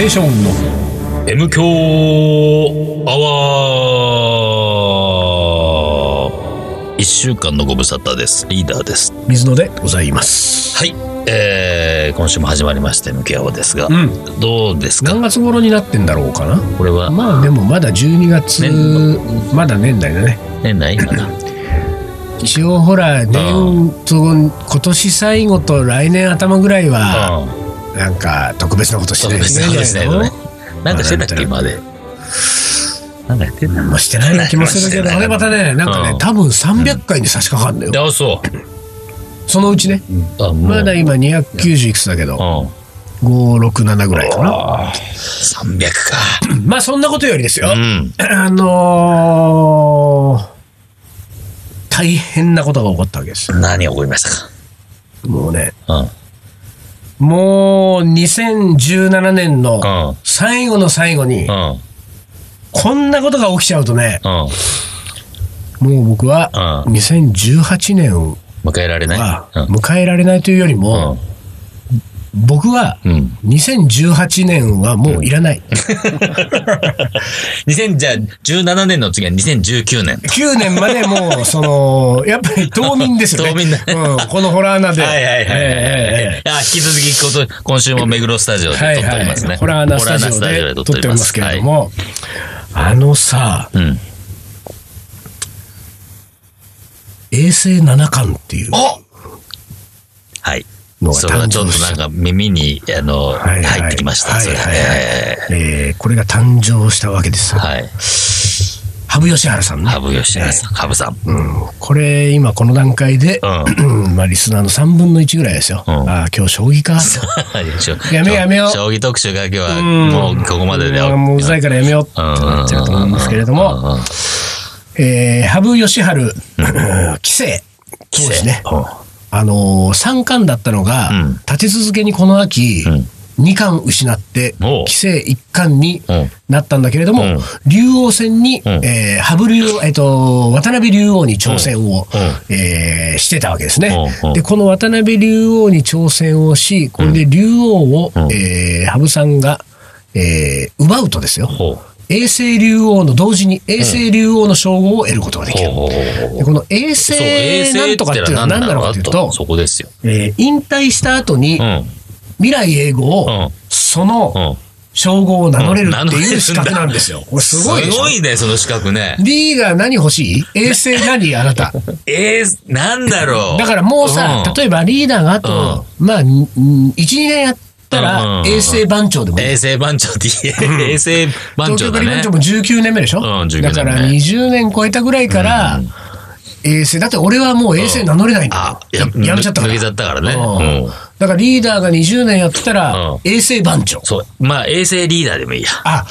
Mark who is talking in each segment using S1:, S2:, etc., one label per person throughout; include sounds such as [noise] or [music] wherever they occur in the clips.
S1: ネーションの
S2: M 強アワー一週間のご無沙汰です。リーダーです。
S1: 水野でございます。
S2: はい。えー、今週も始まりました M 強アワーですが、
S1: うん。
S2: どうですか？
S1: 何月頃になってんだろうかな？
S2: これは
S1: まあでもまだ12月、
S2: 年
S1: まだ年内だね。
S2: 年内かな [laughs]
S1: 一応ほら年と今年最後と来年頭ぐらいは
S2: うん。
S1: なんか特別なことしないとい
S2: 特別なことしないとね
S1: けないん
S2: かしてたっけ、今まで。なんかやってんだ
S1: のまあしてない気もするけど、あれまたね、なんかね、
S2: うん
S1: 多分300回に差し掛かんのよ。
S2: あ、そう。
S1: そのうちね。まだ今290いくつだけど、
S2: うん。
S1: 5、6、7ぐらいかな。
S2: 300か。[clears throat]
S1: まあそんなことよりですよ。
S2: うん。[clears throat]
S1: あのー大変なことが起こったわけですよ。
S2: 何起こりましたか？
S1: もうね、
S2: うん。
S1: もう2017年の
S2: うん。
S1: 最後の最後に
S2: う、ん。
S1: こんなことが起きちゃうとね、
S2: うん。
S1: もう僕は
S2: うん
S1: 2018年は
S2: 迎えられない
S1: 迎えられないというよりも、僕は
S2: うん。うん。
S1: 2018年はもういらない。[laughs]
S2: 2000じゃあ17年の次は2019年。
S1: 9年までもう、その、[laughs] やっぱり冬眠ですよね。
S2: 冬眠だね
S1: うん、このホラー穴で。
S2: はいはいはいはい。
S1: え
S2: 引き続きこと、今週も目黒スタジオで撮っておりますね。
S1: ホラー穴スタジオで撮っておりますけれども、あのさ、
S2: はいうん。
S1: 衛星七冠っていう
S2: はい。
S1: のが
S2: それがちょっ。となんか耳に、あの、
S1: はいはい。
S2: 入ってきました。それ
S1: はいはい。はい
S2: え
S1: えーこれが誕生したわけです
S2: はい。
S1: 羽生善治さんね。
S2: 羽生善治さん、羽生さん。
S1: うん、これ今この段階で、
S2: う [clears throat]
S1: まあリスナーの3分の1ぐらいですよ。
S2: うん。
S1: ああ、今日将棋か。[laughs] [laughs] やめようやめよう。
S2: 将棋特集が今日は
S1: うん。
S2: もうここまでで。
S1: うん。もううざいからやめようってなっちゃうと思うんですけれども、えー羽生善治、[clears throat] 棋聖、当時ね、
S2: うん
S1: あのー三冠だったのが、
S2: うん。
S1: 立て続けにこの秋、
S2: うん。
S1: 二冠失って、棋聖一冠に
S2: うん。
S1: なったんだけれども、
S2: うん。
S1: 竜王戦に、
S2: ん。
S1: えー羽生竜王、えっ、と、渡辺竜王に挑戦を、
S2: うん。うん。
S1: えーしてたわけですね。で、この渡辺竜王に挑戦をし、これで竜王を、
S2: うん。
S1: えー羽生さんが、えー奪うとですよ。永世竜王の同時に永世竜王の称号を得ることができる。
S2: ほうほうほうほう
S1: でこの永世
S2: 衛星
S1: なんとかっていうのは何なのかというと、
S2: そこですよ。
S1: えー引退した後に
S2: うん。
S1: 未来永劫
S2: うん
S1: その
S2: うん。
S1: 称号を名乗れるっていう資格なんですよ。これすごい
S2: すごいね、その資格ね。
S1: リーダー何欲しい？衛星何？あなた。[laughs]
S2: えー、なんだろう。
S1: だからもうさ、
S2: うん
S1: 例えばリーダーがあと、まあ、1、2年やった
S2: うんうんうん、
S1: ら衛星番長でもいい。
S2: 衛星番長って言え、衛星番長だね
S1: 東京番長。も19年目でしょ、
S2: うん19年目
S1: だから20年超えたぐらいから、衛星、だって俺はもう衛星名乗れないんだよ
S2: あ、や
S1: やめちゃったから。
S2: 抜けちゃったからね。
S1: うん
S2: うん
S1: だからリーダーが20年やってたら
S2: うん、
S1: 衛星番長。
S2: そう。まあ、衛星リーダーでもいいや。
S1: あ、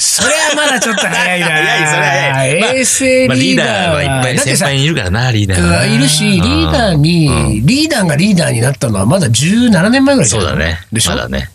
S1: それはまだちょっと早いな。
S2: 早い、それ早い。まあ
S1: 衛星
S2: まあリー
S1: ダー
S2: ダーはいっぱい先輩にいるからな、リーダー
S1: う
S2: は
S1: いるし、リーダーに、リーダーがリーダーになったのはまだ17年前ぐらい
S2: そうだね。
S1: でしょ？
S2: まだね。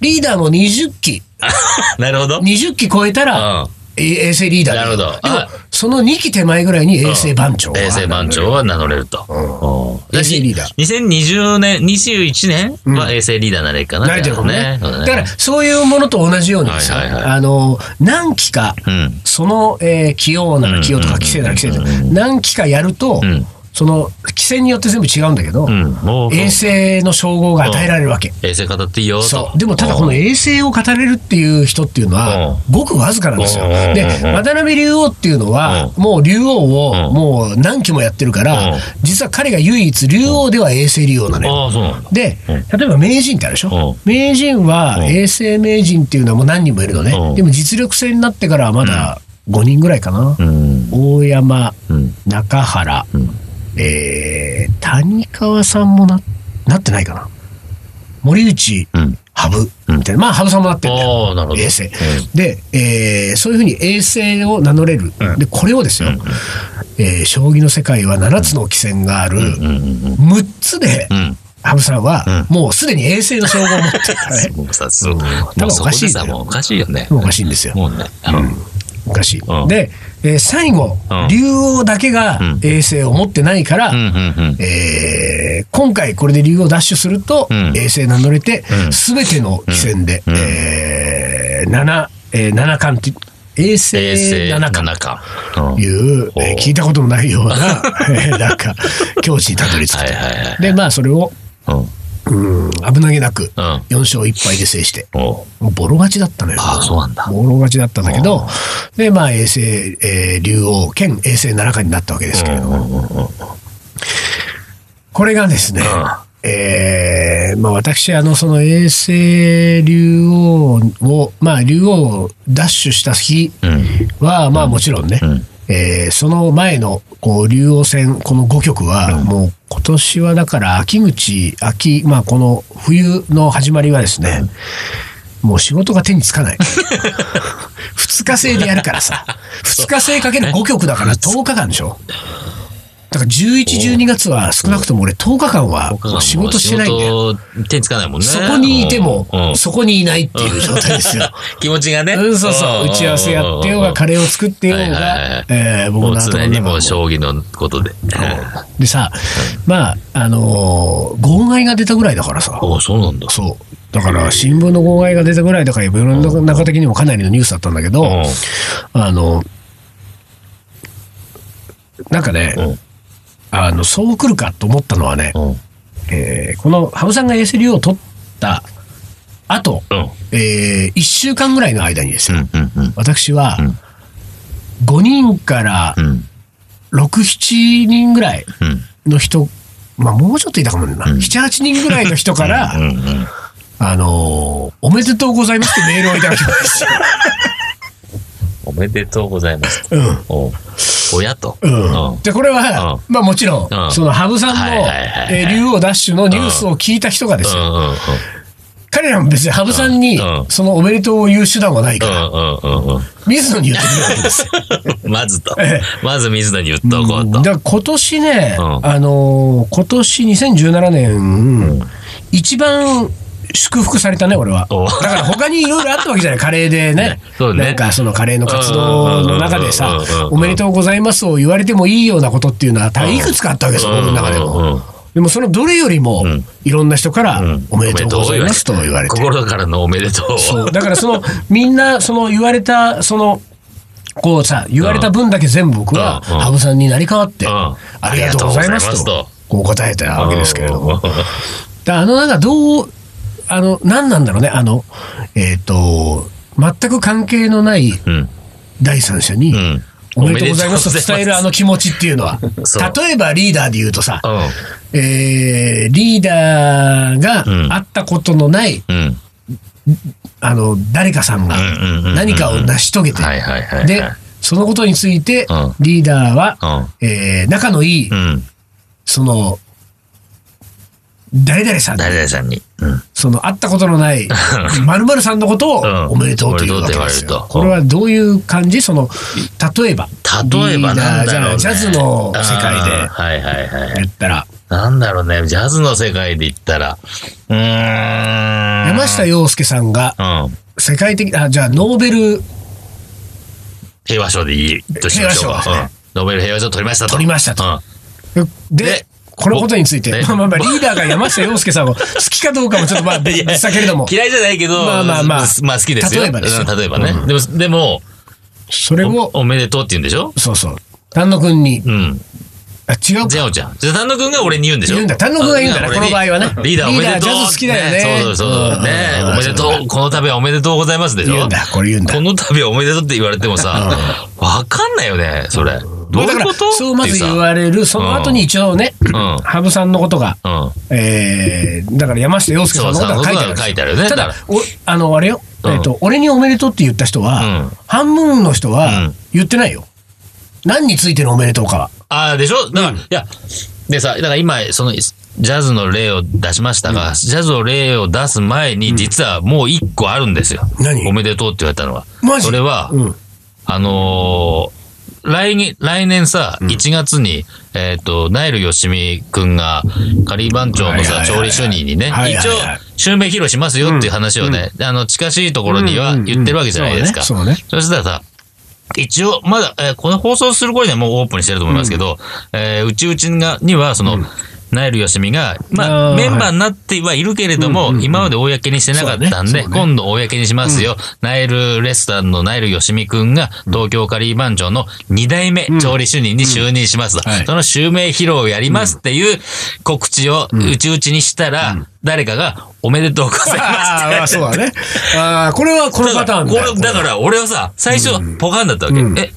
S1: リーダーも20期、[laughs]
S2: なるほど。
S1: 20期超えたら、衛星リーダー
S2: なるほど。
S1: でも
S2: あ、
S1: その2期手前ぐらいに衛星番長が
S2: 衛星番長は名乗れると。うん。
S1: 衛星リーダー。
S2: 2020年、21年は衛星リーダーになれるかな。
S1: 慣れてるかもね。
S2: そう
S1: だから、そういうものと同じようにさ、
S2: はいはいはい。
S1: あの、何期か、
S2: うん。
S1: その、えー、器用なら器用とか、規制なら規制なら、何期かやると、
S2: ん
S1: その、規制によって全部違うんだけど、
S2: うん。
S1: 衛星の称号が与えられるわけ。
S2: 衛星語っていいよと。
S1: そう。でも、ただこの衛星を語れるっていう人っていうのは、ごくわずかなんですよ。
S2: うん。
S1: で、渡辺竜王っていうのは、もう竜王を、
S2: うん。
S1: もう何期もやってるから
S2: うん、
S1: 実は彼が唯一竜王では衛星竜王なのよ。で、例えば名人ってあるでしょ、
S2: う
S1: 名人は
S2: うん。
S1: 衛星名人っていうのはもう何人もいるのね、
S2: うん。
S1: でも実力制になってからはまだ5人ぐらいかな、
S2: うん。
S1: 大山、
S2: うん。
S1: 中原、
S2: ん
S1: えー谷川さんもななってないかな森内、
S2: うん。
S1: 羽生みたいな、まあ羽生さんもなってるんだよ
S2: なるほど。
S1: 衛星。で、えーそういうふうに衛星を名乗れる。で、これをですよ、えー将棋の世界は7つの棋戦がある、
S2: うん。うん。
S1: 6つで、
S2: うん。
S1: 羽生さんは、もうすでに衛星の称号を持ってるからね。
S2: もうさ、そこでさ、
S1: おかしい
S2: おかしいよね。
S1: おかしいんですよ。
S2: もうね。
S1: おかしい。
S2: うん
S1: で、えー最後、
S2: うん。
S1: 竜王だけが
S2: ん。
S1: 衛星を持ってないから、
S2: うん。
S1: えー今回これで竜王ダッシュすると、
S2: うん。
S1: 衛星名乗れて
S2: う、ん。
S1: すべての棋戦で、
S2: うん。
S1: ええー、七、えー、七冠って、衛星七冠。
S2: 七冠。うん
S1: という、
S2: お
S1: えー聞いたこともないような、[laughs] えーなんか、境地にたどり着くと。
S2: はいはいはい。
S1: で、まあ、それを、
S2: うん。
S1: うん、危なげなく、
S2: うん。
S1: 4勝1敗で制して、
S2: お。
S1: もうボロ勝ちだったのよ。
S2: ああそうなんだ。
S1: ボロ勝ちだったんだけど、で、まあ、衛星、えー竜王兼衛星七冠になったわけですけれども、これがですね、えーまあ、私、あの、その衛星竜王を、まあ、竜王をダッシュした日
S2: うん。
S1: は、まあ、もちろんね、
S2: うん
S1: えーその前の、こう、竜王戦、この5局は、もう、今年はだから、秋口、秋、まあ、この冬の始まりはですね、もう仕事が手につかない。[laughs] 2日制でやるからさ。2日制かける5局だから [laughs] 10日間でしょだから11、12月は少なくとも俺10日間は仕事してないんだよ。
S2: 手につかないもんね。
S1: そこにいてもそこにいないっていう状態ですよ。[laughs]
S2: 気持ちがね。
S1: うん、そうそう。打ち合わせやってようが、カレーを作ってようが
S2: い、
S1: えー僕の頭の
S2: にもう将棋のことで。
S1: でさ、まあ、あのー号外が出たぐらいだからさ。
S2: おそうなんだ。
S1: そう。だから、新聞の号外が出たぐらいだから、世の中的にもかなりのニュースだったんだけど、
S2: うん
S1: あの、なんかね、
S2: うん
S1: あの、そう来るかと思ったのはね、
S2: うん。
S1: えーこの羽生さんが竜を取った後、
S2: うん。
S1: え1週間ぐらいの間にですよ、
S2: うん。うん。うん。
S1: 私は
S2: うん
S1: 5人から
S2: うん。
S1: 6、7人ぐらい
S2: うん。
S1: の人、まあもうちょっといたかもねな、7、8人ぐらいの人から、
S2: うん。うん。
S1: あのーおめでとうございますってメールをいただきました。[laughs]
S2: おめでとうございます。
S1: うん。
S2: お親と。
S1: うん。で、これは、まあもちろん、
S2: うん
S1: その羽生さんのえー竜王ダッシュのニュースを聞いた人がですよ。彼らも別に羽生さんに
S2: うん、
S1: そのおめでとうを言う手段はないから。水野に言ってくるわけですよ。[laughs]
S2: まずと
S1: ええ。
S2: まず水野に言っとこうと。
S1: だから今年ね、
S2: うん
S1: あのー今年2017年、一番祝福されたね、俺は。
S2: お。
S1: だから他にいろいろあったわけじゃない、カレーでね。
S2: そうね。
S1: なんかそのカレーの活動の中でさおめでとうございますを言われてもいいようなことっていうのは、多分いくつかあったわけですよ、僕の中でも。でもそのどれよりも
S2: ん、
S1: いろんな人から
S2: うん、
S1: おめでとうございますと言われて。
S2: 心からのおめでとう。を。
S1: そう。だからその、みんな、その言われた、その、こうさ、言われた分だけ全部僕は、羽生さんになり変わって、
S2: うん。
S1: ありがとうございます
S2: と
S1: こう答えたわけですけれども。あの、なんかどう、あの、何なんだろうね、あの、えっ、と、全く関係のない
S2: うん。
S1: 第三者に、
S2: うん。
S1: おめでとうございますと伝えるあの気持ちっていうのは、[laughs] 例えばリーダーで言うとさ、
S2: うん。
S1: えーリーダーが
S2: うん
S1: 会ったことのない、
S2: うん。
S1: あの、誰かさんが何かを成し遂げて。で、そのことについて
S2: うん、
S1: リーダーは、
S2: うん。
S1: えー仲のいい、
S2: うん。
S1: その、誰々さんに
S2: 誰々さんに。うん。
S1: その会ったことのない [laughs] 〇〇さんのことを
S2: うん
S1: おめでとうというわけです
S2: おめでとうって言われると。
S1: れはどういう感じ？その、例えば。
S2: 例えばなんだろう、ね。
S1: リーダーじゃあジャズの世界で
S2: あーはいはいはい。
S1: 言ったら、
S2: なんだろうね、ジャズの世界で言ったら、うーん。
S1: 山下洋介さんが
S2: うん。
S1: 世界的、あ、じゃあノーベル
S2: 平和賞でいいとしましょうか。
S1: 平和賞ですね
S2: うんノーベル平和賞取りましたと。
S1: 取りましたと
S2: うん
S1: で
S2: で、
S1: このことについて、
S2: ね
S1: まあまあまあ、リーダーが山下洋介さんを好きかどうかもちょっとまあ別にしたけれども、
S2: 嫌いじゃないけど、
S1: まあまあまあ
S2: まあ好きですよ。
S1: 例えばですよ
S2: うん例えばね。
S1: うん
S2: でも、でも
S1: それを、
S2: お、おめでとうって言うんでしょ？
S1: そうそう、丹野くんに、
S2: うん。
S1: あ、違うか
S2: ジェオちゃん。じゃあ丹野くんが俺に言うんでしょ？
S1: 言うんだ丹野くんが言うんだなこの場合はね
S2: リーダーおめでとう。
S1: ジャズ好きだよね
S2: そうそうそう。
S1: うん
S2: ね
S1: うん
S2: おめでとう。この度はおめでとうございますでしょ？
S1: 言うんだ、これ言うんだ
S2: こ。の度はおめでとうって言われてもさ、わかんないよね、それ。どういうこと？
S1: そうまず言
S2: れ
S1: われる、その後に一応ね、
S2: ん。
S1: 羽生さんのことが、
S2: うん。
S1: えー、だから山下洋介さんのことが書いてある
S2: 書いてあるよね。
S1: ただあの、あれよ、
S2: うん。
S1: えっと、俺におめでとうって言った人は、
S2: うん。
S1: 半分の人
S2: う
S1: は
S2: ん。
S1: 言ってないよ。何についてのおめでとうかは。
S2: ああ、でしょ？だから、
S1: うん。
S2: いや、でさ、だから今、その、ジャズの例を出しましたが、ジャズの例を出す前に、実はもう一個あるんですよ。
S1: 何？
S2: おめでとうって言われたのは。
S1: マジ？
S2: それは、
S1: うん。
S2: あのー来年、来年さ、1月に、えっ、と、ナイルよしみくんが、仮番長のさ、調理主任にね、
S1: はいはい
S2: 一応
S1: はい、
S2: 襲名披露しますよっていう話をね、あの、近しいところには言ってるわけじゃないですか。
S1: そうね。そうね。
S2: そしたらさ、一応、まだ、えーこの放送する頃にはもうオープンにしてると思いますけど、えーうちうちがには、その、ナイル・ヨシミが、まあ、メンバーになってはいるけれども、今まで公にしてなかったんで、今度公にしますよ。ナイルレストランのナイル・ヨシミくんが、東京カリー番長の2代目調理主任に就任します。と。
S1: はい。
S2: その襲名披露をやりますっていう告知をうちうちにしたら、誰かが、おめでとうございます。って
S1: ああ、そうだね。ああ、これはこのパターンだ。
S2: だから、俺はさ、最初、ポカンだったわけ。
S1: うん。
S2: え、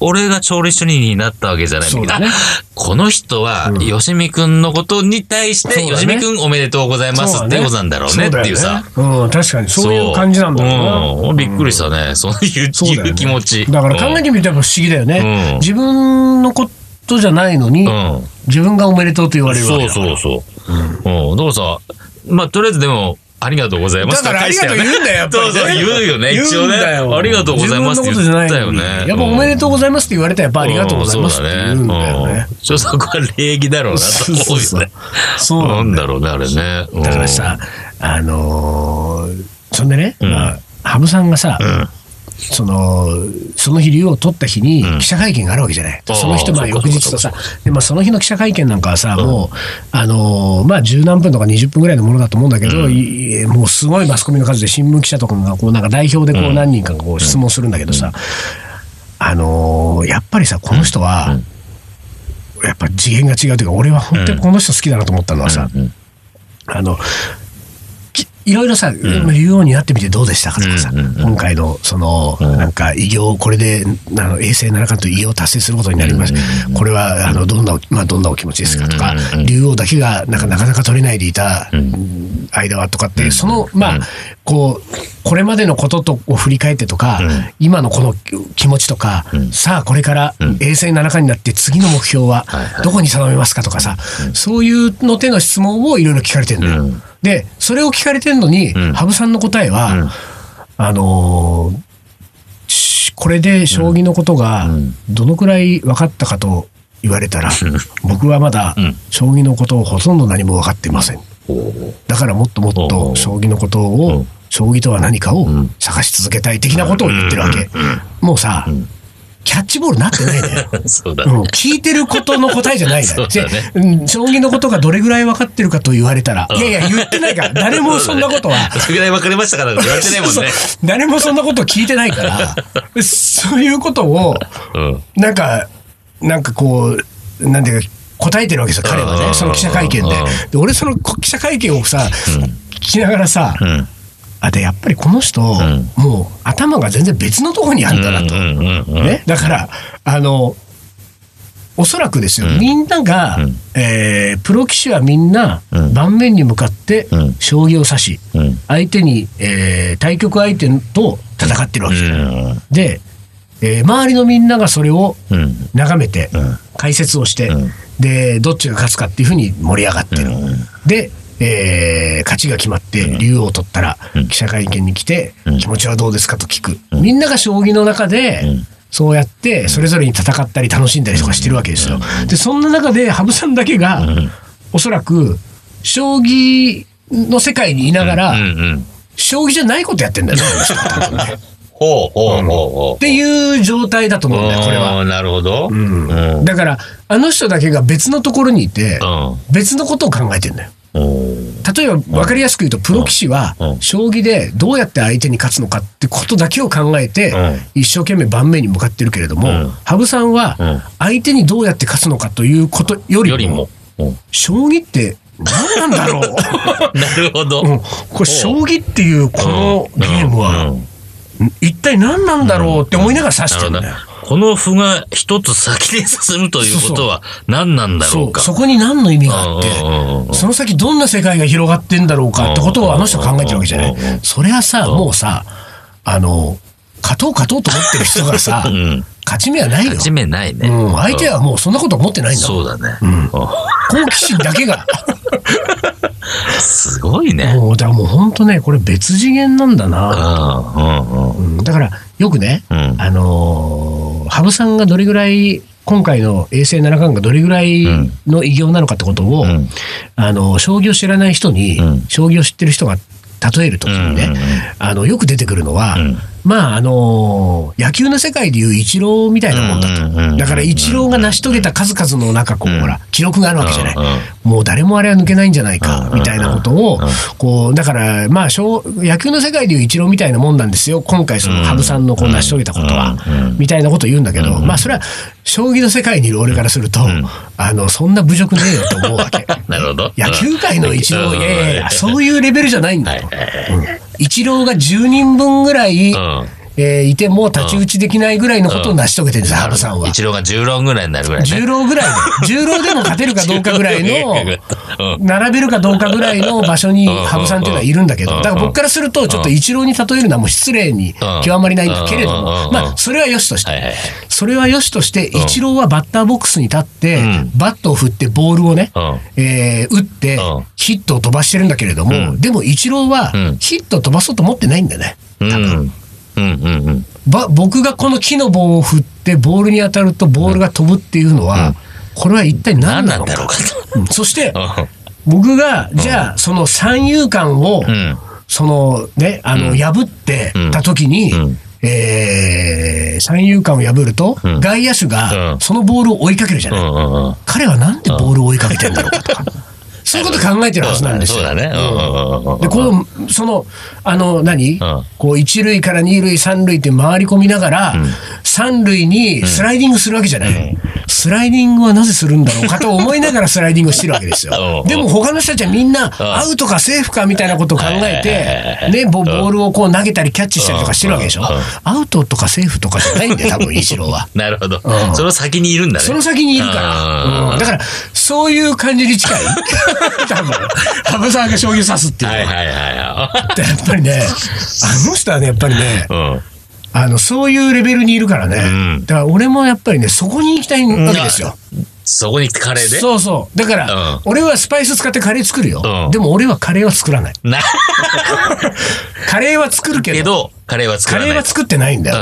S2: 俺が調理主任になったわけじゃないんだけど、
S1: ね
S2: あこの人は、よしみくんのことに対して、よしみくんおめでとうございますってことなんだろうねっていうさ。
S1: そうねうん、確かにそういう感じなんだろうな。
S2: うんびっくりしたね。そういう
S1: そう
S2: 気持ち。
S1: だから考えてみても不思議だよね。
S2: うん
S1: 自分のことじゃないのに、
S2: うん。
S1: 自分がおめでとうと言われるわけ
S2: そう
S1: だ
S2: そうそう。うん。だからさ、まあ、とりあえずでも、ありがとうございます。
S1: だからありがとう言うんだよ、やっぱり、ね。
S2: そうそう、言うよね、一応ね。ありがとうございますって言ったよね。
S1: やっぱおめでとうございますって言われたらやっぱありがとうございますって言うんだよね。
S2: うん。ちょっとそこは礼儀だろうなと思うよね。
S1: そう
S2: な
S1: なんだ
S2: ろうね、あれね。うん
S1: だからさ、あのーそんでね、
S2: ん。
S1: まあ、羽生さんがさ、
S2: ん
S1: その、その日、竜を取った日に
S2: ん。
S1: 記者会見があるわけじゃない。
S2: ああ
S1: その人、まあ、翌日とさ、で、まあ、その日の記者会見なんかはさ、もう、あのーまあ、十何分とか20分ぐらいのものだと思うんだけど、いもうすごいマスコミの数で新聞記者とかが、こう、なんか代表でこう何人かがこう質問するんだけどさ、あのーやっぱりさ、この人は、やっぱ次元が違うというか、俺は本当にこの人好きだなと思ったのはさ、
S2: うん。
S1: あの、きいろいろさ、竜王になってみてどうでしたかとかさ、今回の、その、なんか、偉業、これで、あの、衛星七冠という偉業を達成することになります。これは、あの、どんな、まあ、どんなお気持ちですかとか、竜王だけが、なんか、なかなか取れないでいた間はとかって、その、まあ、こう、これまでのこととを振り返ってとか、今のこの気持ちとか、さあ、これから衛星七冠になって次の目標はどこに定めますかとかさ、そういうの手の質問をいろいろ聞かれてるんだよ。
S2: うん。
S1: で、それを聞かれてるのに、
S2: ん。
S1: 羽生さんの答えは、あのこれで将棋のことがどのくらい分かったかと言われたら、僕はまだ
S2: ん。
S1: 将棋のことをほとんど何も分かっていません。だからもっともっ
S2: お
S1: と
S2: う。
S1: 将棋のこと
S2: う
S1: を
S2: ん、
S1: 将棋とは何かを探し続けたい的なことを言ってるわけ。もうさ、キャッチボールなってないんだよ。[laughs]
S2: そうだ
S1: うん、聞いてることの答えじゃないんだ [laughs]
S2: う
S1: 将棋のことがどれぐらい分かってるかと言われたら、いやいや、言ってないから、[laughs] 誰もそんなことは。
S2: それぐらい分かりましたから言われてないもんね。
S1: そうそう誰もそんなこと聞いてないから、そういうことを、
S2: うん。
S1: なんか、なんかこう、なんていうか、答えてるわけですよ、彼はね、
S2: うん。
S1: その記者会見で。
S2: うん。
S1: で、俺、その記者会見をさ、聞きながらさ、
S2: うん。
S1: あ、で、やっぱりこの人、
S2: ん。
S1: もう頭が全然別のところにあるんだなと。ね、だから、あの、おそらくですよ、みんなが、
S2: ん。
S1: えープロ棋士はみんな、
S2: うん。
S1: 盤面に向かって
S2: うん。
S1: 将棋を指し、
S2: うん。
S1: 相手に、えー対局相手と戦ってるわけですよ、
S2: うん。
S1: で、えー周りのみんながそれを
S2: うん。
S1: 眺めて、
S2: ん。
S1: 解説をして、
S2: うん
S1: で、どっちが勝つかっていうふうに盛り上がってる。で、えー勝ちが決まって、竜王を取ったら、記者会見に来て、気持ちはどうですかと聞く。みんなが将棋の中で、そうやって、それぞれに戦ったり楽しんだりとかしてるわけですよ。で、そんな中で、羽生さんだけが、おそらく、将棋の世界にいながら。将棋じゃないことやってんだよね
S2: ほうほうほうほう。
S1: っていう状態だと思うんだよ、これは。
S2: なるほど。うん。うん。
S1: だから、あの人だけが別のところにいて、別のことを考えてんだよ。例えば分かりやすく言うと、プロ棋士は
S2: うん、
S1: 将棋でどうやって相手に勝つのかってことだけを考えて
S2: うん、
S1: 一生懸命盤面に向かってるけれども
S2: うん、
S1: 羽生さんは
S2: うん、
S1: 相手にどうやって勝つのかということよりも
S2: よりも、。うん
S1: 将棋って何なんだろう [laughs]
S2: なるほど。
S1: うんこれ、将棋っていうこのゲーム
S2: う
S1: は、
S2: ん
S1: 一体何なんだろうって思いながら指してるんだよ。
S2: この歩が一つ先に進むということは何なんだろ
S1: そうう、
S2: か。
S1: そこに何の意味があってその先どんな世界が広がってんだろうかってことをあの人考えてるわけじゃない。それはさ、もうさ、あの、勝とう勝とうと思ってる人がさ
S2: ん、
S1: 勝ち目はないよ
S2: 勝。ち目ないね。
S1: うん、相手はもうそんなこと思ってないんだ。
S2: そうだね。
S1: 好奇心だけが。
S2: うんすごいね。
S1: もう、だからもう本当ね、これ別次元なんだ
S2: うん
S1: な。
S2: うんうん
S1: うんだから、よくね、
S2: うん
S1: あのー羽生さんがどれぐらい、今回の衛星七冠がどれぐらいの偉業なのかってことを、
S2: ん
S1: あの、将棋を知らない人に、
S2: うん
S1: 将棋を知ってる人が例えるときにね、
S2: うんうんうん
S1: あの、よく出てくるのは、
S2: ん
S1: まあ、あのー野球の世界でいうイチローみたいなもんだと。だからイチローが成し遂げた数々のなんかこう、
S2: うん。
S1: ほら、記録があるわけじゃない。もう誰もあれは抜けないんじゃないか、
S2: うん
S1: みたいなことを、こう、だから、まあ、小野球の世界でいうイチローみたいなもんなんですよ。今回その羽生さんのこう成し遂げたことは、みたいなことを言うんだけど、まあ、それは、将棋の世界にいる俺からすると、あの、そんな侮辱ねえよと思うわけ。[laughs]
S2: なるほど。
S1: 野球界のイチロー、
S2: うん
S1: いやいやいや、そういうレベルじゃないんだよ。
S2: はいはいはい。
S1: うん一郎が10人分ぐらい、
S2: うん。
S1: えーいても太刀打ちできないぐらいのことを成し遂げてるんです、羽生さんは。
S2: 一郎が10郎ぐらいになるぐらいね。
S1: 10郎ぐらいで、10郎でも勝てるかどうかぐらいの、[laughs]
S2: うん。
S1: 並べるかどうかぐらいの場所に羽生さんっていうのはいるんだけど、
S2: うん。
S1: だから僕からすると、ちょっとイチローに例えるのはもう失礼に極まりないんだけれども、
S2: うん。
S1: まあ、それは良しとして
S2: はいはいはい。
S1: それは良しとして、イチローはバッターボックスに立って
S2: うん、
S1: バットを振ってボールをね
S2: うん、
S1: えー打って
S2: うん、
S1: ヒットを飛ばしてるんだけれども、
S2: うん。
S1: でもイチローは
S2: うん。
S1: ヒットを飛ばそうと思ってないんだよね。
S2: うん。うんうんうん。
S1: ば僕がこの木の棒を振ってボールに当たるとボールが飛ぶっていうのは、これは一体何
S2: 何
S1: なのか
S2: なんだろう
S1: ん。そして
S2: と。
S1: 僕がじゃあその三遊間を、
S2: うん。
S1: そのねあの、破ってた時に、
S2: うん。
S1: えー三遊間を破ると、
S2: うん。
S1: 外野手
S2: うん。
S1: がそのボールを追いかけるじゃない、
S2: うんうんうん。
S1: 彼はなんでボールを追いかけてんだろうかとか、そういうこと考えてるはずなんですよ。
S2: そうだね。
S1: で、この、その、あの何、
S2: ん。
S1: こう、一塁から二塁、三塁って回り込みながら、三塁にスライディングするわけじゃない。スライディングはなぜするんだろうかと思いながらスライディングをしてるわけですよ
S2: う。ん
S1: でも他の人たちはみんな、アウトかセーフかみたいなことを考えて、ね、ボボールをこう投げたりキャッチしたりとかしてるわけでしょ。アウトとかセーフとかじゃないんだよ、多分、イチローは。
S2: なるほど
S1: う。ん
S2: その先にいるんだね。
S1: その先にいるから。うんだから、そういう感じに近い。[laughs] 多分、羽生さんが将棋を指すっていうのは。
S2: はいはいはい
S1: やっぱりね、あの人はね、やっぱりね、
S2: い。うん。
S1: あの、そういうレベルにいるからね。
S2: ん
S1: だから俺もやっぱりね、そこに行きたいわけですよ。
S2: そこにカレーで？
S1: そうそう。だから、
S2: うん
S1: 俺はスパイス使ってカレー作るよ。
S2: うん
S1: でも俺はカレーは作らない。
S2: な、[laughs]
S1: カレーは作るけど、
S2: カレーは作らない。
S1: カレーは作ってないんだよ、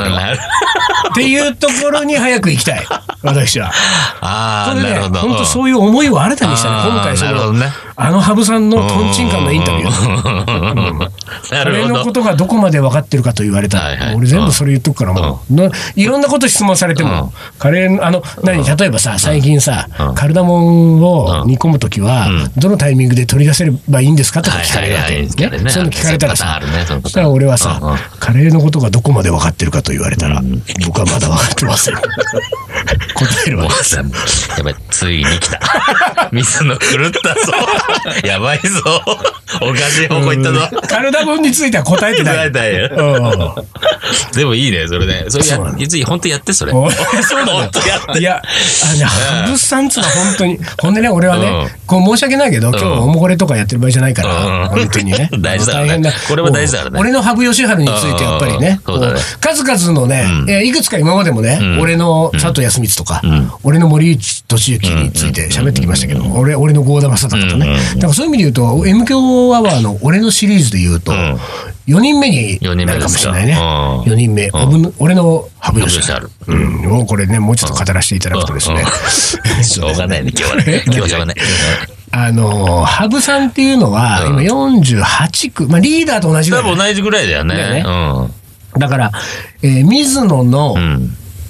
S1: っていうところに早く行きたい。私は。[laughs]
S2: ああ、
S1: ね、
S2: なるほど。
S1: 本当そういう思いを新たにしたね、今回その、
S2: なるほどね
S1: あの羽生さんのトンチンカンのインタビュー。[laughs]
S2: な
S1: 俺。のことがどこまで分かってるかと言われた。ら、
S2: はいはい。
S1: 俺全部それ言っとくからもう、ないろんなこと質問されても、カレーの、あの、何、例えばさ、最近さ、カルダモンを煮込むときは、どのタイミングで取り出せればいいんですか？とか聞かれるわけ。そういうの聞かれたらさ
S2: そ
S1: したら俺はさ、カレーのことがどこまで分かってるかと言われたら、僕はまだ分かってません。答えるわけ
S2: もうさ、やばい、ついに来た。[laughs] 水野狂ったぞ。[laughs] やばいぞ。おかしい方向行ったぞ。
S1: カルダモンについては答えてない。
S2: 答えたよ。
S1: うん。
S2: でもいいね、それね。それや、いつ本当やって、それ。
S1: おそうだ
S2: 本当やって。
S1: いや、あのね、羽生さんっつうのは本当に、ほんでね、俺はね、
S2: うん。
S1: こう申し訳ないけど、今日おもこれとかやってる場合じゃないから、
S2: うん。
S1: 本当にね。[laughs]
S2: 大事だこれは大事だからね。
S1: 俺の羽生善治についてやっぱりね、数々のね、えーいくつか今までもね、
S2: ん。
S1: 俺の佐藤康光とか、
S2: ん。
S1: 俺の森内俊之について喋ってきましたけど、俺、俺の郷田正孝とかね。だからそういう意味で言うと、M 響アワーの俺のシリーズで言うと、
S2: ん
S1: 4人目になるかもしれないね。
S2: ですかうん
S1: 4人目。俺の羽生善治。うん、もうこれね、もうちょっと語らせていただくとですね。[laughs]
S2: しょうがないね、今日はね。[laughs] 今日はしょうがない。
S1: あの、羽生さんっていうのは、
S2: うん
S1: 今48区、まあリーダーと同じぐらい。
S2: 多分同じぐらいだよ
S1: ね
S2: ね。
S1: だから、えー水野の。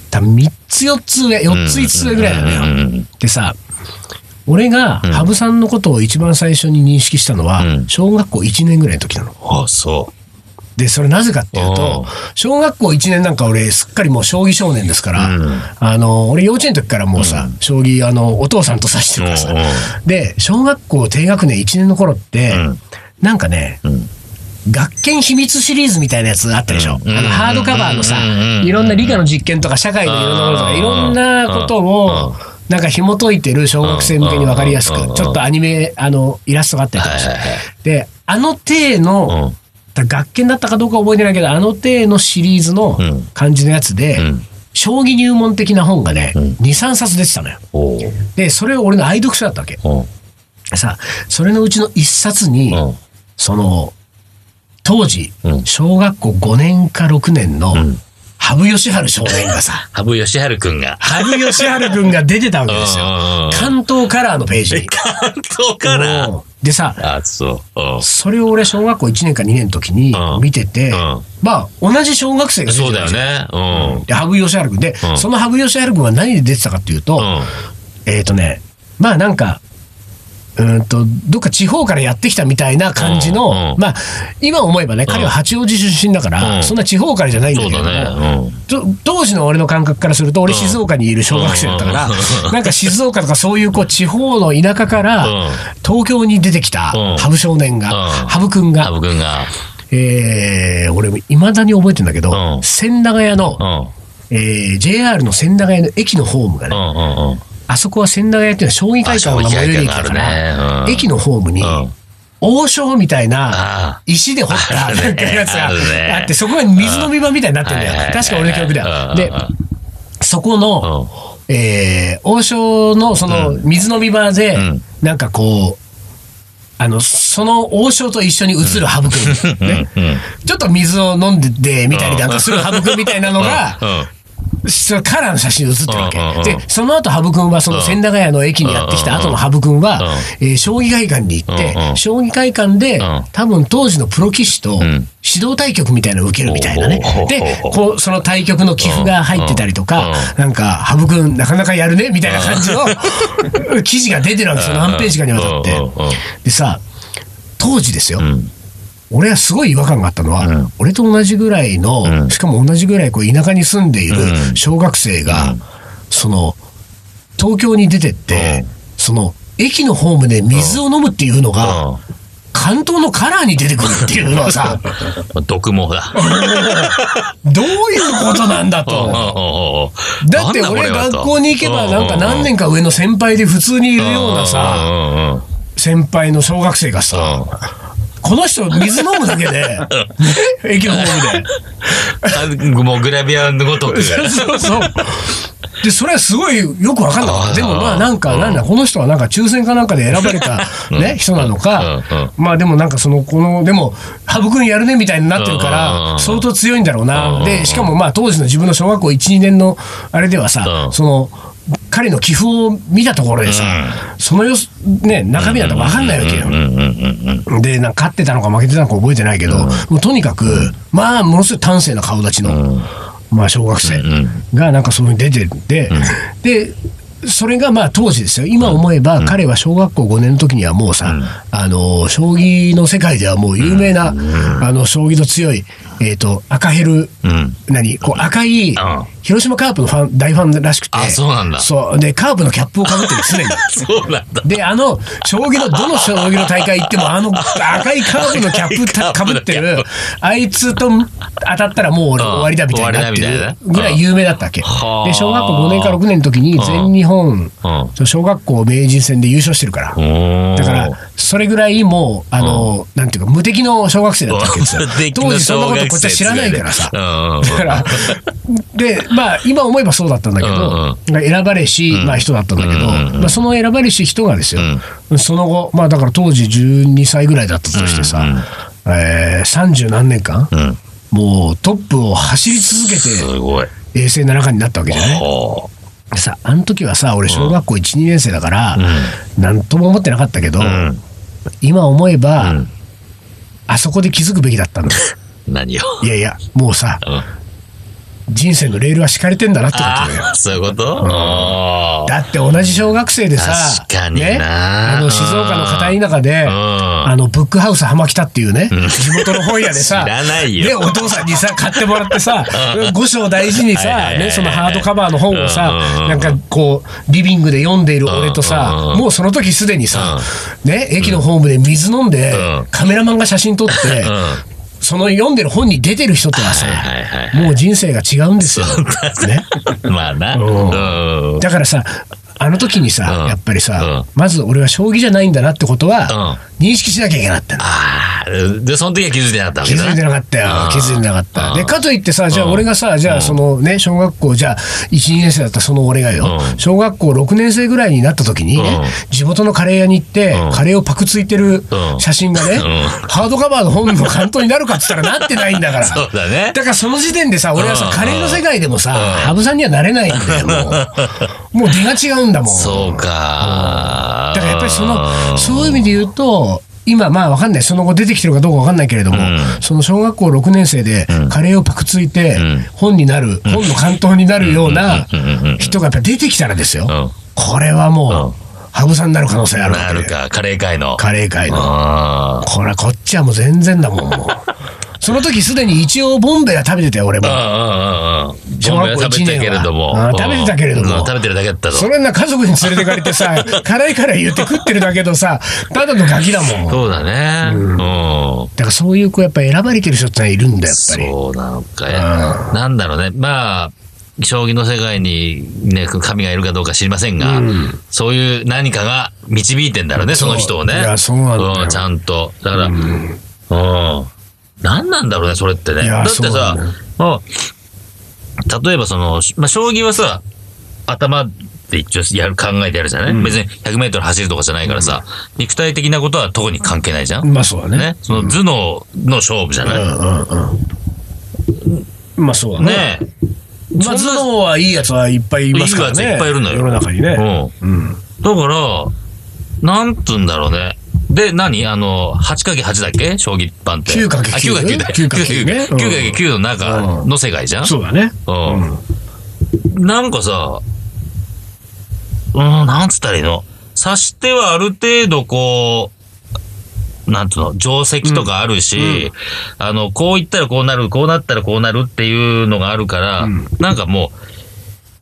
S1: 多分3つ4つ上、4つ5つ上ぐらいだね。
S2: ん
S1: でさ、俺が羽生さんのことを一番最初に認識したのは、
S2: うん。
S1: 小学校1年ぐらいの時なの。
S2: あ、そ
S1: で、それなぜかっていうと
S2: うん、
S1: 小学校1年なんか俺、すっかりもう将棋少年ですから、
S2: うん。
S1: あの、俺幼稚園の時からもうさ、将棋、あの、お父さんと指してるからさ。
S2: うんうん、
S1: で、小学校低学年1年の頃って、
S2: うん。
S1: なんかね、
S2: ん。
S1: 学研秘密シリーズみたいなやつあったでしょ。
S2: うん。
S1: あの、ハードカバーのさ
S2: うん。うん、
S1: いろんな理科の実験とか社会のいろんなこととか、
S2: うん。
S1: いろんなことを、なんか紐解いてる小学生向けに分かりやすく
S2: うん、
S1: ちょっとアニメ、あの、イラストがあったりとかして。で、あの体の、
S2: うん。
S1: 学研だったかどうか覚えてないけど、あの体のシリーズの
S2: うん。
S1: 感じのやつで、
S2: うん。
S1: 将棋入門的な本がね、
S2: うん。
S1: 2、3冊出てたのよ。で、それを俺の愛読書だったわけ。さ、それのうちの1冊に、
S2: うん。
S1: その、当時、
S2: うん。
S1: 小学校5年か6年の
S2: ん
S1: 羽生善治少年がさ、
S2: 羽生善治くんが。
S1: 羽生善治君が出てたわけです
S2: うんうんうん
S1: よ。関東カラーのページに。[laughs]
S2: 関東から。
S1: うんでさ、
S2: あ、そう。うん
S1: それを俺小学校1年か2年の時に
S2: うん
S1: 見てて、
S2: うん
S1: まあ同じ小学生が出て
S2: そう
S1: たんですよ
S2: だよね。うん。
S1: で、羽生善治君で、
S2: うん
S1: その羽生善治君は何で出てたかっていうと、
S2: うん。
S1: えっ、とね、まあなんか、うーんと、どっか地方からやってきたみたいな感じの、まあ、今思えばね、彼は八王子出身だから、
S2: うん
S1: そんな地方からじゃないんだけど
S2: ね。
S1: と当時の俺の感覚からすると、俺静岡にいる小学生だったから、
S2: うん
S1: なんか静岡とかそういうこう地方の田舎から
S2: うん
S1: 東京に出てきた
S2: うん
S1: 羽生少年が、
S2: うん
S1: 羽生くん
S2: うん。
S1: が、
S2: 羽生くんが。
S1: えー、俺いまだに覚えてんだけど、
S2: うん
S1: 千駄ヶ谷の
S2: う、ん。
S1: えー JR の千駄ヶ谷の駅のホームがね。あそこは千駄ヶ谷っていうのは将棋会館が最寄り駅だから、
S2: るね。うん。
S1: 駅のホームに、
S2: うん。
S1: 王将みたいな
S2: あ
S1: 石で掘ったなんかやつが
S2: あ
S1: って、そこが水飲み場みたいになってんだよ。確か俺の記憶だよ。で
S2: うん、
S1: そこの、えー王将のその水飲み場で
S2: うん、
S1: なんかこう、あの、その王将と一緒に映る羽生くん。ね。ちょっと水を飲んでて、みたいになんかする羽生くんみたいなのが、
S2: うん。
S1: そのカラーの写真に写ってるわけ。
S2: うんうんうん。
S1: で、その後、羽生くんは、その千駄ヶ谷の駅にやってきた後の羽生くん。は、えー将棋会館に行って
S2: うんう、ん。
S1: 将棋会館で
S2: うん、
S1: 多分当時のプロ棋士と
S2: ん。
S1: 指導対局みたいなのを受けるみたいなね。で、こう、その対局の寄付が入ってたりとか、なんか、羽生くんなかなかやるねみたいな感じの [laughs] 記事が出てるわけですよ。何ページかにわたって。でさ、当時ですよ。
S2: うん。
S1: 俺はすごい違和感があったのは、
S2: うん。
S1: 俺と同じぐらいの、
S2: うん。
S1: しかも同じぐらいこう田舎に住んでいる
S2: うん。
S1: 小学生が、
S2: うん。
S1: その東京に出てって、
S2: うん。
S1: その駅のホームで水を飲むっていうのが、関東のカラーに出てくるっていうのはさ、
S2: うん。毒毛だ。[laughs]
S1: どういうことなんだと。だって俺学校に行けばなんか何年か上の先輩で普通にいるようなさ、
S2: さ、
S1: 先輩の小学生がさ、この人水飲むだけで、ね駅のホームで。
S2: うん。もうグラビアのごとく。
S1: そうそう。で、それはすごいよくわかんなかった。でもまあなんか、
S2: うん
S1: なんだ、この人はなんか抽選かなんかで選ばれたね、人なのかまあでもなんかその、この、でも、羽生くんやるねみたいになってるか
S2: うん
S1: ら、相当強いんだろう
S2: うん
S1: な。
S2: うん
S1: で、しかもまあ当時の自分の小学校1、2年のあれではさ
S2: う、ん
S1: その、彼の寄付を見たところでさ、その様子、ね、中身なんてわかんないわけよ。
S2: うん。うんうんうん
S1: で、なんか勝ってたのか負けてたのか覚えてないけど、もうとにかく、まあ、ものすごい端正な顔立ちの、まあ、小学生がなんかそういうに出てて、で、それがまあ当時ですよ。今思えば彼は小学校5年の時にはもうさ、あの、将棋の世界ではもう有名な、あの、将棋の強い、えっ、と、赤ヘル、
S2: うん。
S1: 何こう赤い
S2: ん、
S1: 広島カープのファン、大ファンらしくて。
S2: あそうなんだ
S1: そう。で、カープのキャップをかぶってる、常に。
S2: そうなんだ。
S1: で、あの、将棋の、どの将棋の大会行っても、あの赤いカーブのキャップたかぶってる、あいつと当たったらもう俺
S2: うん
S1: 終わりだみたいになって
S2: いな
S1: ぐらい有名だったわけ。
S2: はあ
S1: で、小学校5年か6年の時に全日本、
S2: うん。
S1: 小学校名人戦で優勝してるから。だから、それぐらいもう、あの、なんていうか、無敵の小学生だったわけですよ。[laughs] 当時そんなことこっちは知らないからさ。
S2: うん。
S1: だから、で、まあ、今思えばそうだったんだけど、選ばれし、まあ人だったんだけど、まあその選ばれし人がですよ、その後、まあだから当時12歳ぐらいだったとしてさ、えー、30何年間、
S2: うん。
S1: もうトップを走り続け
S2: す
S1: て、
S2: ごい。
S1: 衛星七冠になったわけじゃない？
S2: ほ
S1: さ、あの時はさ、俺小学校1、2年生だから、なんとも思ってなかったけど、
S2: う。うん。
S1: 今思えば、
S2: うん
S1: あそこで気づくべきだったんだ。[laughs]
S2: 何を？
S1: いやいや、もうさ、
S2: うん
S1: 人生のレールは敷かれてんだなってことだよ。
S2: そういうこと？あー。
S1: だって同じ小学生でさ、ね、あの静岡の片田舎で、
S2: うん。
S1: あのブックハウス浜北っていうね、地元の本屋でさ、で、お父さんにさ、買ってもらってさ、五章大事にさ、ね、そのハードカバーの本をさ
S2: うんうんう、ん
S1: なんかこう、リビングで読んでいる俺とさ
S2: うんうんう、ん。
S1: もうその時すでにさ、ね、駅のホームで水飲んで
S2: うん、
S1: カメラマンが写真撮って、
S2: うん。
S1: その読んでる本に出てる人とはさ、
S2: はいはいはい。
S1: もう人生が違うんですよ。ね。[laughs]
S2: まあな。
S1: うん
S2: うん。
S1: だからさ、あの時にさ、
S2: うん。
S1: やっぱりさ、
S2: うん。
S1: まず俺は将棋じゃないんだなってことは、
S2: うん。
S1: 認識しなきゃいけなかった。
S2: ああ、で、その時は気づいてなかったわ
S1: 気づいてなかったよ。気づいてなかった。で、かといってさ、じゃあ
S2: うん。
S1: 俺がさ、じゃあそのね、小学校、じゃあ1、2年生だったその俺がよ、
S2: うん。
S1: 小学校6年生ぐらいになった時にね、地元のカレー屋に行って、
S2: うん。
S1: カレーをパクついてる
S2: うん。
S1: 写真がね、
S2: ん。
S1: ハードカバーの本の関東になるかって言ったらなってないんだから。
S2: そうだね。
S1: だからその時点でさ、俺はさ
S2: う、ん。
S1: カレーの世界でもさ、
S2: うん。
S1: 羽生さんにはなれないんだよ、もう。[laughs] もう出が違うんだもん。
S2: そうか。
S1: だからやっぱりその、そういう意味で言うと、今、まあわかんない。その後出てきてるかどうかわかんないけれども、
S2: ん
S1: その小学校6年生でカレーをパクついて
S2: ん
S1: 本になる、本の関東になるような
S2: うんうんうんうん
S1: 人がやっぱ出てきたらですよ。
S2: うん
S1: これはもう、羽生さんになる可能性あるわけで
S2: なるか、カレー界の。
S1: カレー界の。
S2: あ
S1: これはこっちはもう全然だもん、もう。その時すでに一応ボンベは食べてたよ、俺も。
S2: ボンベは食べてたけれども。
S1: 食べてたけれども
S2: うん食べてるだけだったと。
S1: それな家族に連れてかれてさ、[laughs] 辛いから言って食ってるだけどさ、ただのガキだもん。だ
S2: そうだね。うん。
S1: からそういう子やっぱ選ばれてる人っているんだよ、やっぱり。
S2: そうなのかや。なんだろうね。まあ、将棋の世界にね、神がいるかどうか知りませんが、
S1: うん
S2: そういう何かが導いてんだろうね、その人をね。
S1: いやそうなんだよ
S2: ん、ちゃんと。だから、うん。何なんだろうね、それってね。だってさ
S1: そうなんだよ、
S2: もう例えばその、まあ、将棋はさ、頭で一応やる、考えてやるじゃない、別に100メートル走るとかじゃないからさ、肉体的なことは特に関係ないじゃん、
S1: まあそうだね。
S2: ね。その頭脳の勝負じゃない、
S1: うんうんうん。まあそうだね。
S2: ね
S1: まあ頭脳はいいやつはいっぱいいますからね。
S2: いいやついっぱいいるのよ
S1: 世の中にね。
S2: うん。
S1: うん。
S2: だから、なんつうんだろうね。で、何？あの、8×8 だっけ？将棋盤って。
S1: 9×9
S2: あ 9×9 だ。よ。
S1: 9×9 ね。うん。
S2: 9×9 の中の世界じゃん？
S1: そうだね。
S2: うん。なんかさ、うん、なんつったらいいの？指し手はある程度こう、なんつうの、定石とかあるし、あの、こう言ったらこうなる、こうなったらこうなるっていうのがあるから、
S1: うん。
S2: なんかもう、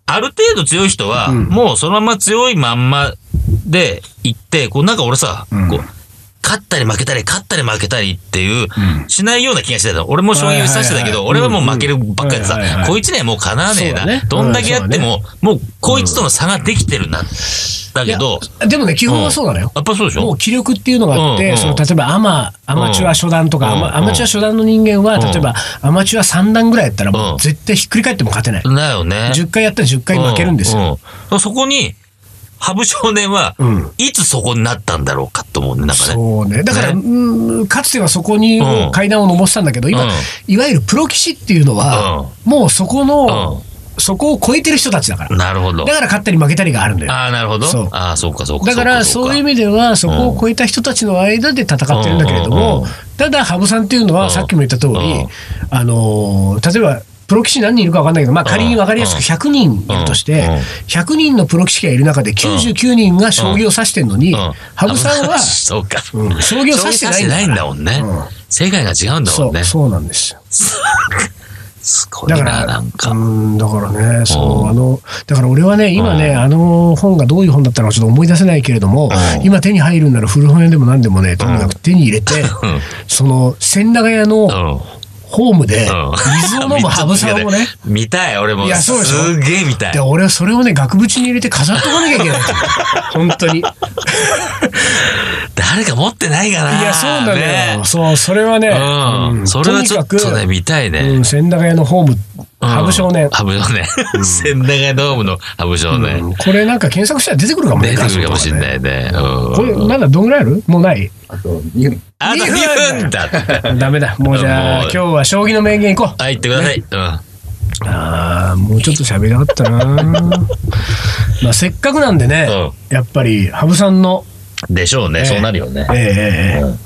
S2: ある程度強い人は、
S1: うん。
S2: もうそのまま強いまんまで行って、こうなんか俺さ、
S1: うん。
S2: こう、勝ったり負けたり、勝ったり負けたりっていう、
S1: うん。
S2: しないような気がしてたの。俺も将棋指してたけど、俺はもう負けるばっかりでさこいつにはもうかなわねえな。どんだけやっても、もうこいつとの差ができてるな。だけど、
S1: でもね、基本はそうなのよ。
S2: やっぱそうでしょ？
S1: もう気力っていうのがあって、その例えばアマ、アマチュア初段とか、
S2: うん
S1: アマチュア初段の人間は、
S2: うん。
S1: 例えばアマチュア3段ぐらいやったら、も
S2: う
S1: 絶対ひっくり返っても勝てない。
S2: だよね。
S1: 10回やったら10回負けるんですよ。
S2: そこに、羽生少年は
S1: うん、
S2: いつそこになったんだろうかと思うね、なんかね。
S1: そうね。だから、
S2: ね
S1: うんかつてはそこに
S2: うん
S1: 階段を登ってたんだけど、今、
S2: うん
S1: いわゆるプロ棋士っていうのは、もうそこの、そこを超えてる人たちだから。
S2: なるほど
S1: だ。から勝ったり負けたりがあるんだよ。
S2: ああ、なるほど
S1: そう。
S2: ああ、そうか、そうか。
S1: だからそういう意味では、そこを超えた人たちの間で戦ってるんだけれど
S2: うんうん
S1: も
S2: うん、
S1: ただ、羽生さんっていうのは、
S2: うん
S1: さっきも言った通り
S2: うん、
S1: あのー、例えば、プロ棋士何人いるか分かんないけど、まあ仮に分かりやすく100人いるとして
S2: うん。うん、
S1: 100人のプロ棋士がいる中で99人が将棋を指してるのに、
S2: うん。
S1: 羽生さんは、[laughs]
S2: そうか。
S1: うん。将棋を指してないんだ。
S2: もんね。
S1: うん。
S2: 世界が違うんだもんね。
S1: そう、。そうなんですよ。
S2: すごいな、
S1: だから、
S2: なんか。
S1: うん、だからね、そうう、
S2: ん。
S1: あの、だから俺はね、今ね、
S2: うん。
S1: あの本がどういう本だったのかちょっと思い出せないけれども、
S2: うん。
S1: 今手に入るんなら古本屋でも何でもね、とにかく手に入れて、
S2: うん。
S1: その、千駄ヶ谷の
S2: うん。
S1: ホームで、
S2: うん
S1: 水を飲む [laughs] 羽生さんをね、
S2: 見たい、俺も。
S1: いやそうでしょ
S2: すげえ見たい
S1: で、。俺はそれをね、額縁に入れて飾っとかなきゃいけない。本当に。い
S2: 誰か持ってないかな
S1: や、そうなのよ。
S2: ね
S1: そう、それはね、
S2: うん。それはちょっとね、見たいね。
S1: うん、千駄ヶ谷のホーム、羽生少年。
S2: ハブ少年。[laughs] 千駄ヶ谷ドームのハブ少
S1: う
S2: 年。
S1: んこれなんか検索したら出てくるかもね。
S2: 出てくるかもしれ
S1: い。
S2: ないね。うん
S1: これ、まだどんぐらいある？もうない？
S3: あと2分。
S2: あと
S1: 二分
S2: 2分だ。[laughs]
S1: ダメだ。もうじゃあ、今日は将棋の名言いこう。
S2: はい、言ってください。うん。
S1: ああ、もうちょっと喋りたかったな。[laughs] まあ、せっかくなんでね、やっぱり、羽生さんの、
S2: でしょうね。そうなるよね
S1: え。えええええ
S2: うん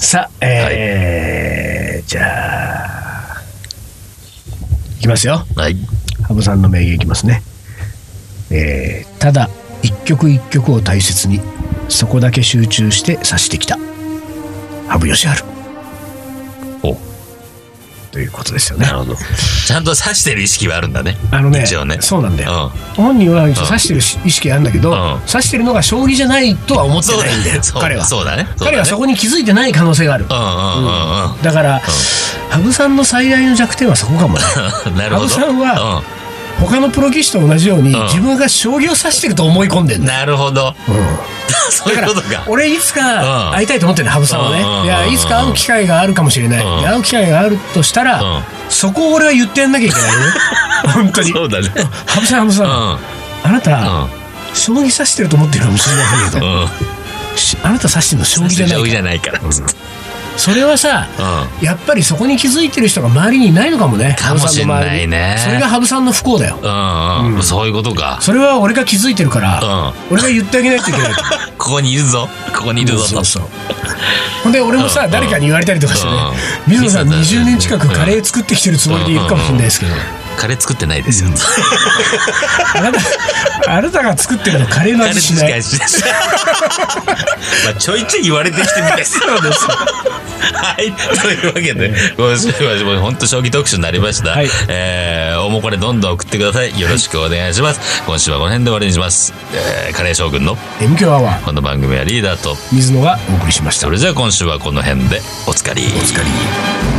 S1: さあ、えーじゃあ、いきますよ。
S2: はい。
S1: 羽生さんの名言いきますね。えーただ、一曲一曲を大切に、そこだけ集中して指してきた。羽生善治。
S2: お
S1: ということですよね
S2: な。るほど。ちゃんと指してる意識はあるんだね。
S1: あのね、
S2: 一応ね。
S1: そうなんだよ。
S2: うん。
S1: 本人は一してるし意識あるんだけど、
S2: うん
S1: 指してるのが将棋じゃないとは思ってないんだよ彼は。
S2: そうだね。
S1: 彼はそこに気づいてない可能性がある。だから、羽生さんの最大の弱点はそこかもね。[laughs]
S2: なるほど。
S1: 羽生さんは他のプロ棋士と同じように、
S2: うん。
S1: 自分が将棋を指してると思い込んでんだ。よ。
S2: なるほど。
S1: うん。[laughs]
S2: そういうことか。
S1: 俺いつか会いたいと思ってる羽生さんはね、いやいつか会う機会があるかもしれない、会う機会があるとしたら、
S2: うん。
S1: そこを俺は言ってやんなきゃいけないよね [laughs] 本当に。[laughs]
S2: そうだね。
S1: 羽生さん羽生さん、
S2: うん。
S1: あなた、
S2: うん。
S1: 将棋指してると思ってるかもしれないけど、あなた指してるの将棋じゃない
S2: 将棋じゃないから。
S1: それはさ、
S2: う
S1: やっぱりそこに気づいてる人が周りにいないのかもね。
S2: かもしんないね。
S1: 羽生さんの周りに。それが羽生さんの不幸だよ。
S2: ん。うん。うん。そういうことか。
S1: それは俺が気づいてるから、
S2: うん。
S1: 俺が言ってあげないといけない [laughs]
S2: ここにいるぞ。ここにいるぞと。
S1: そうそうほんで俺もさ、
S2: うん。
S1: 誰かに言われたりとかしてね。
S2: うん。
S1: 水野さん
S2: 水野さん
S1: 20年近くカレー作ってきてるつもりでいるかもしれないですけど、
S2: カレー作ってないですよ。
S1: あなたあなたが作ってるのカレーの味
S2: しない。まあちょいちょい言われてきてみたいです。そうです。はい。というわけで、今週はもう本当将棋特集になりました。
S1: はい
S2: えー、おもこれどんどん送ってください。よろしくお願いします。今週はこの辺で終わりにします。えー、カレー将軍の
S1: M 強アワー
S2: この番組はリーダーと、
S1: 水野がお送りしました
S2: それじゃあ今週はこの辺でおつかり。
S1: お疲れ